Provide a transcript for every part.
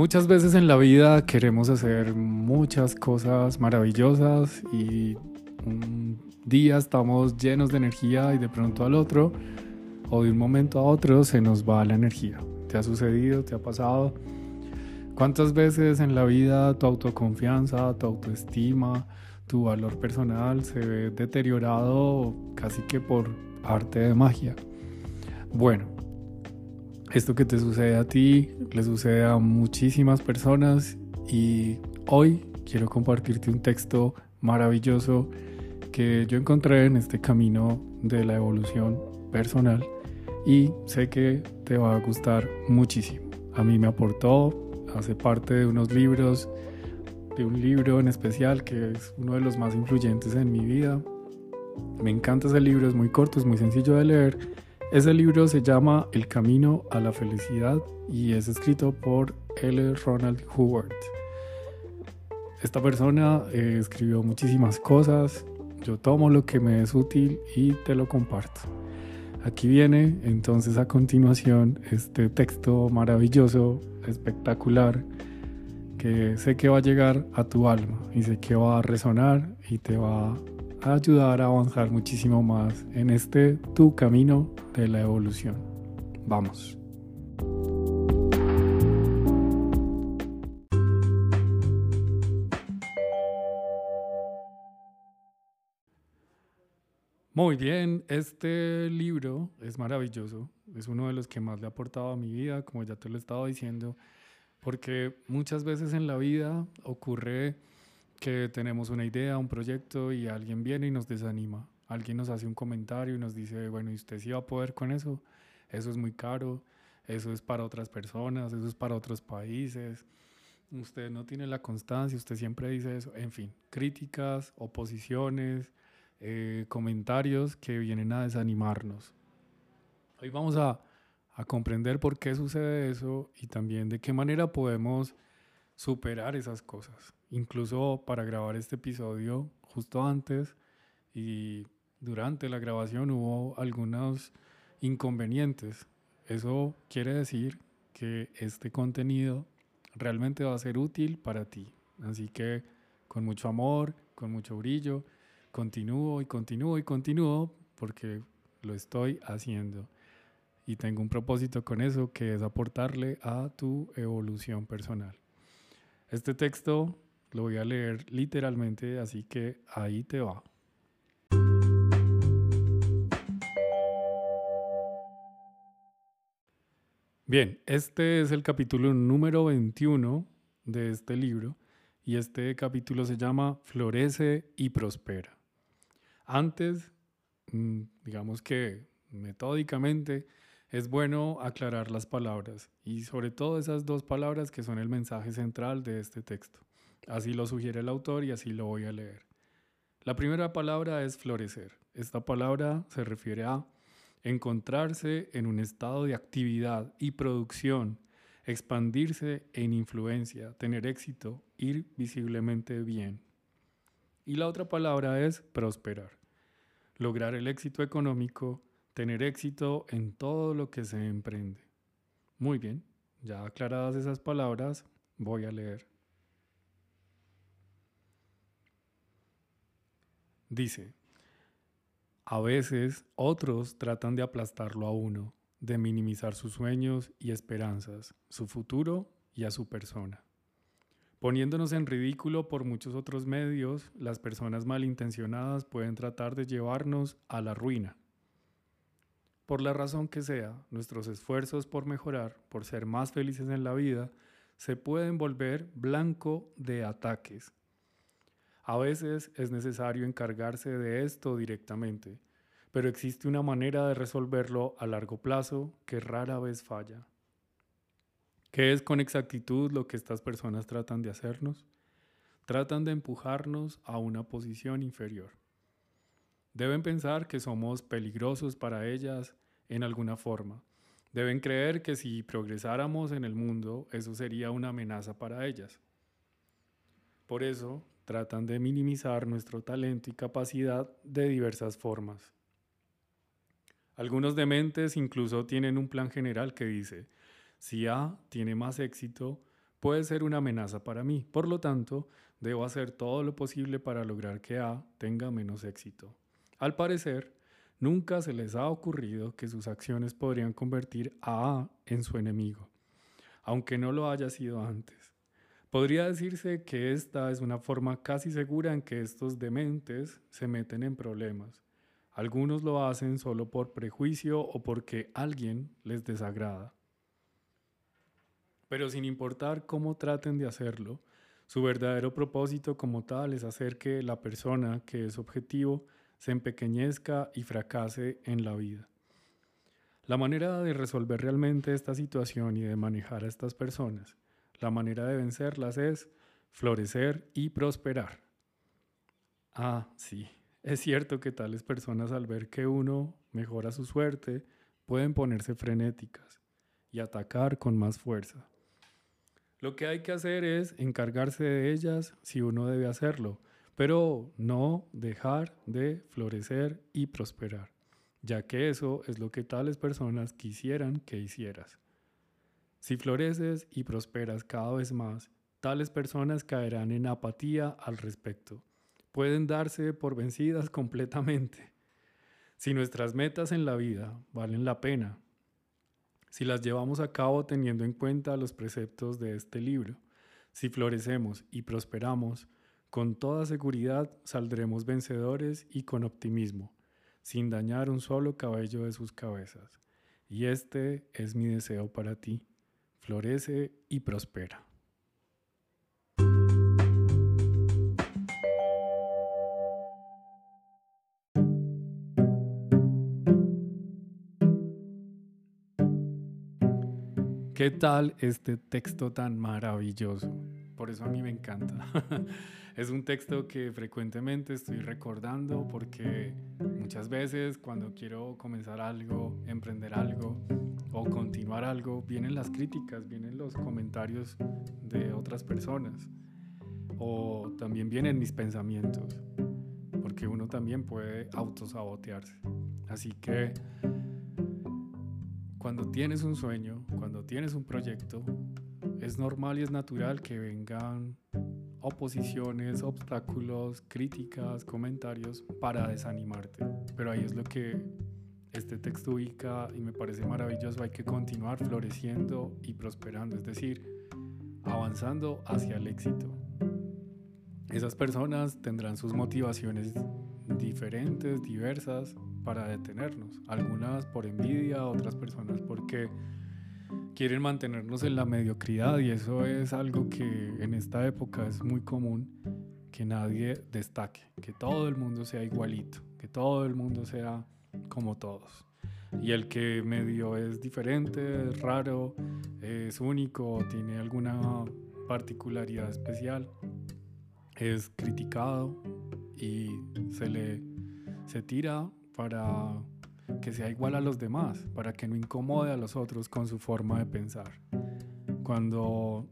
Muchas veces en la vida queremos hacer muchas cosas maravillosas y un día estamos llenos de energía y de pronto al otro o de un momento a otro se nos va la energía. ¿Te ha sucedido? ¿Te ha pasado? ¿Cuántas veces en la vida tu autoconfianza, tu autoestima, tu valor personal se ve deteriorado casi que por arte de magia? Bueno, esto que te sucede a ti le sucede a muchísimas personas y hoy quiero compartirte un texto maravilloso que yo encontré en este camino de la evolución personal y sé que te va a gustar muchísimo. A mí me aportó, hace parte de unos libros, de un libro en especial que es uno de los más influyentes en mi vida. Me encanta ese libro, es muy corto, es muy sencillo de leer ese libro se llama El Camino a la Felicidad y es escrito por L. Ronald Howard. Esta persona eh, escribió muchísimas cosas, yo tomo lo que me es útil y te lo comparto. Aquí viene entonces a continuación este texto maravilloso, espectacular, que sé que va a llegar a tu alma y sé que va a resonar y te va a ayudar a avanzar muchísimo más en este tu camino de la evolución. Vamos. Muy bien, este libro es maravilloso, es uno de los que más le ha aportado a mi vida, como ya te lo he estado diciendo, porque muchas veces en la vida ocurre que tenemos una idea, un proyecto y alguien viene y nos desanima. Alguien nos hace un comentario y nos dice, bueno, ¿y usted sí va a poder con eso? Eso es muy caro, eso es para otras personas, eso es para otros países. Usted no tiene la constancia, usted siempre dice eso. En fin, críticas, oposiciones, eh, comentarios que vienen a desanimarnos. Hoy vamos a, a comprender por qué sucede eso y también de qué manera podemos superar esas cosas. Incluso para grabar este episodio, justo antes y durante la grabación hubo algunos inconvenientes. Eso quiere decir que este contenido realmente va a ser útil para ti. Así que con mucho amor, con mucho brillo, continúo y continúo y continúo porque lo estoy haciendo. Y tengo un propósito con eso que es aportarle a tu evolución personal. Este texto lo voy a leer literalmente, así que ahí te va. Bien, este es el capítulo número 21 de este libro y este capítulo se llama Florece y Prospera. Antes, mm, digamos que metódicamente, es bueno aclarar las palabras y sobre todo esas dos palabras que son el mensaje central de este texto. Así lo sugiere el autor y así lo voy a leer. La primera palabra es florecer. Esta palabra se refiere a encontrarse en un estado de actividad y producción, expandirse en influencia, tener éxito, ir visiblemente bien. Y la otra palabra es prosperar. Lograr el éxito económico, tener éxito en todo lo que se emprende. Muy bien, ya aclaradas esas palabras, voy a leer. Dice, a veces otros tratan de aplastarlo a uno, de minimizar sus sueños y esperanzas, su futuro y a su persona. Poniéndonos en ridículo por muchos otros medios, las personas malintencionadas pueden tratar de llevarnos a la ruina por la razón que sea, nuestros esfuerzos por mejorar, por ser más felices en la vida, se pueden volver blanco de ataques. A veces es necesario encargarse de esto directamente, pero existe una manera de resolverlo a largo plazo que rara vez falla. ¿Qué es con exactitud lo que estas personas tratan de hacernos? Tratan de empujarnos a una posición inferior. Deben pensar que somos peligrosos para ellas en alguna forma. Deben creer que si progresáramos en el mundo, eso sería una amenaza para ellas. Por eso, tratan de minimizar nuestro talento y capacidad de diversas formas. Algunos dementes incluso tienen un plan general que dice, si A tiene más éxito, puede ser una amenaza para mí. Por lo tanto, debo hacer todo lo posible para lograr que A tenga menos éxito. Al parecer, nunca se les ha ocurrido que sus acciones podrían convertir a A en su enemigo, aunque no lo haya sido antes. Podría decirse que esta es una forma casi segura en que estos dementes se meten en problemas. Algunos lo hacen solo por prejuicio o porque alguien les desagrada. Pero sin importar cómo traten de hacerlo, su verdadero propósito como tal es hacer que la persona que es objetivo se empequeñezca y fracase en la vida. La manera de resolver realmente esta situación y de manejar a estas personas, la manera de vencerlas es florecer y prosperar. Ah, sí, es cierto que tales personas al ver que uno mejora su suerte pueden ponerse frenéticas y atacar con más fuerza. Lo que hay que hacer es encargarse de ellas si uno debe hacerlo, pero no dejar de florecer y prosperar, ya que eso es lo que tales personas quisieran que hicieras. Si floreces y prosperas cada vez más, tales personas caerán en apatía al respecto. Pueden darse por vencidas completamente. Si nuestras metas en la vida valen la pena, si las llevamos a cabo teniendo en cuenta los preceptos de este libro. Si florecemos y prosperamos, con toda seguridad saldremos vencedores y con optimismo, sin dañar un solo cabello de sus cabezas. Y este es mi deseo para ti. Florece y prospera. ¿Qué tal este texto tan maravilloso? Por eso a mí me encanta. es un texto que frecuentemente estoy recordando porque muchas veces cuando quiero comenzar algo, emprender algo o continuar algo, vienen las críticas, vienen los comentarios de otras personas o también vienen mis pensamientos, porque uno también puede autosabotearse. Así que cuando tienes un sueño, cuando tienes un proyecto, es normal y es natural que vengan oposiciones, obstáculos, críticas, comentarios para desanimarte. Pero ahí es lo que este texto ubica y me parece maravilloso. Hay que continuar floreciendo y prosperando, es decir, avanzando hacia el éxito. Esas personas tendrán sus motivaciones diferentes, diversas, para detenernos. Algunas por envidia, otras personas porque quieren mantenernos en la mediocridad y eso es algo que en esta época es muy común, que nadie destaque, que todo el mundo sea igualito, que todo el mundo sea como todos. Y el que medio es diferente, es raro, es único, tiene alguna particularidad especial, es criticado y se le se tira para que sea igual a los demás, para que no incomode a los otros con su forma de pensar. Cuando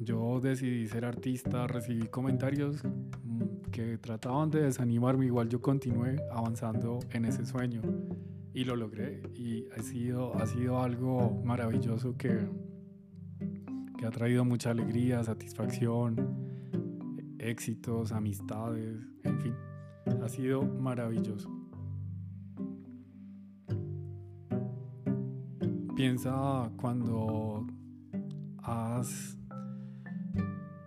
yo decidí ser artista, recibí comentarios mm, que trataban de desanimarme, igual yo continué avanzando en ese sueño y lo logré y ha sido, ha sido algo maravilloso que, que ha traído mucha alegría, satisfacción, éxitos, amistades, en fin, ha sido maravilloso. Piensa cuando has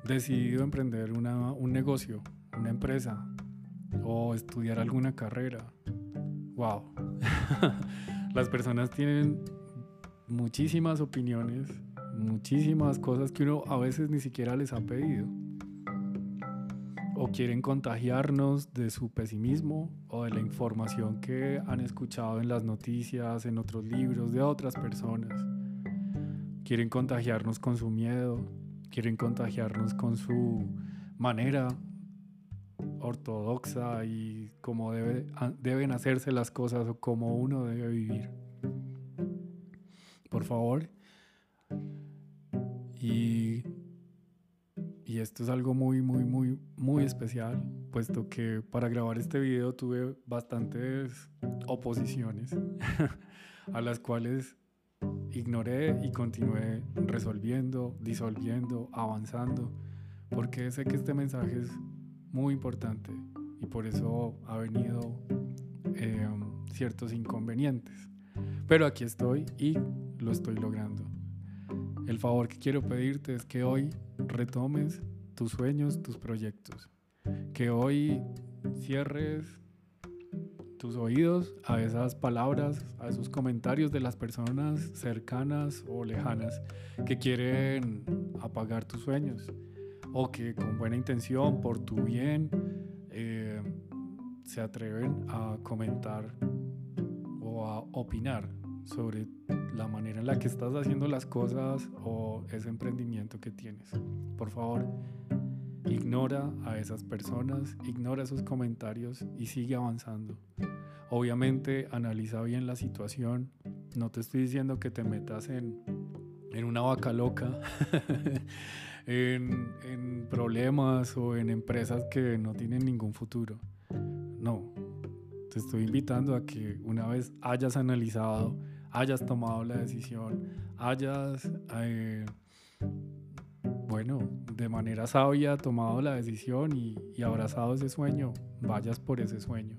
decidido emprender un negocio, una empresa o estudiar alguna carrera. ¡Wow! Las personas tienen muchísimas opiniones, muchísimas cosas que uno a veces ni siquiera les ha pedido o quieren contagiarnos de su pesimismo o de la información que han escuchado en las noticias, en otros libros de otras personas. Quieren contagiarnos con su miedo, quieren contagiarnos con su manera ortodoxa y cómo debe, deben hacerse las cosas o cómo uno debe vivir. Por favor. Y y esto es algo muy, muy, muy, muy especial, puesto que para grabar este video tuve bastantes oposiciones a las cuales ignoré y continué resolviendo, disolviendo, avanzando, porque sé que este mensaje es muy importante y por eso ha venido eh, ciertos inconvenientes. Pero aquí estoy y lo estoy logrando. El favor que quiero pedirte es que hoy retomes tus sueños, tus proyectos. Que hoy cierres tus oídos a esas palabras, a esos comentarios de las personas cercanas o lejanas que quieren apagar tus sueños o que con buena intención, por tu bien, eh, se atreven a comentar o a opinar sobre la manera en la que estás haciendo las cosas o ese emprendimiento que tienes. Por favor, ignora a esas personas, ignora esos comentarios y sigue avanzando. Obviamente analiza bien la situación. No te estoy diciendo que te metas en, en una vaca loca, en, en problemas o en empresas que no tienen ningún futuro. No, te estoy invitando a que una vez hayas analizado, hayas tomado la decisión, hayas, eh, bueno, de manera sabia tomado la decisión y, y abrazado ese sueño, vayas por ese sueño.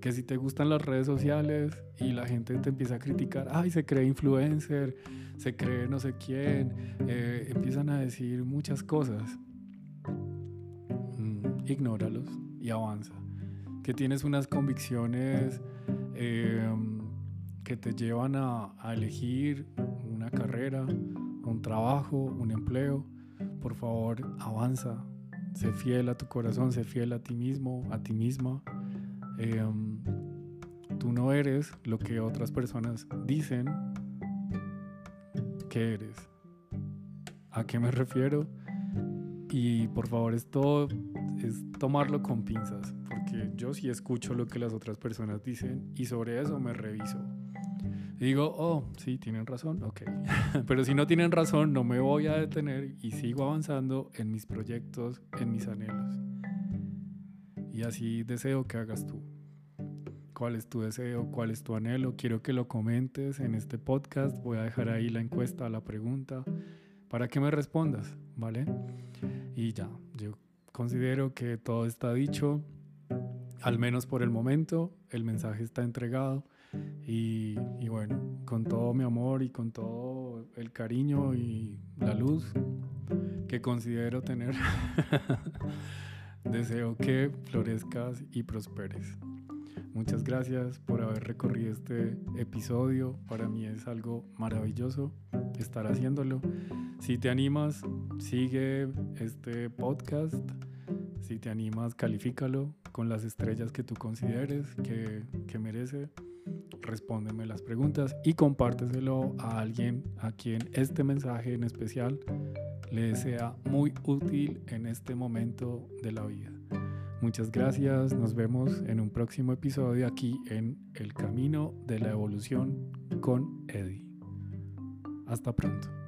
Que si te gustan las redes sociales y la gente te empieza a criticar, ay, se cree influencer, se cree no sé quién, eh, empiezan a decir muchas cosas. Mm, ignóralos y avanza. Que tienes unas convicciones eh, que te llevan a, elegir una carrera, un trabajo, un empleo, por favor avanza, sé fiel a tu corazón, sé fiel a ti mismo, a ti misma. Eh, tú no eres lo que otras personas dicen que eres. ¿A qué me refiero? Y por favor esto es tomarlo con pinzas, porque yo sí escucho lo que las otras personas dicen y sobre eso me reviso digo, oh, sí, tienen razón, ok. Pero si no tienen razón, no me voy a detener y sigo avanzando en mis proyectos, en mis anhelos. Y así deseo que hagas tú. ¿Cuál es tu deseo? ¿Cuál es tu anhelo? Quiero que lo comentes en este podcast. Voy a dejar ahí la encuesta, la pregunta, para que me respondas, ¿vale? Y ya, yo considero que todo está dicho, al menos por el momento, el mensaje está entregado. Y, bueno, con todo mi amor y con todo el cariño y la luz que considero tener, deseo que florezcas y prosperes. Muchas gracias por haber recorrido este episodio. Para mí es algo maravilloso estar haciéndolo. Si te animas, sigue este podcast. Si te animas, califícalo con las estrellas que tú consideres que, que merece respóndeme las preguntas y compárteselo a alguien a quien este mensaje en especial le sea muy útil en este momento de la vida. Muchas gracias, nos vemos en un próximo episodio aquí en El Camino de la Evolución con Eddie. Hasta pronto.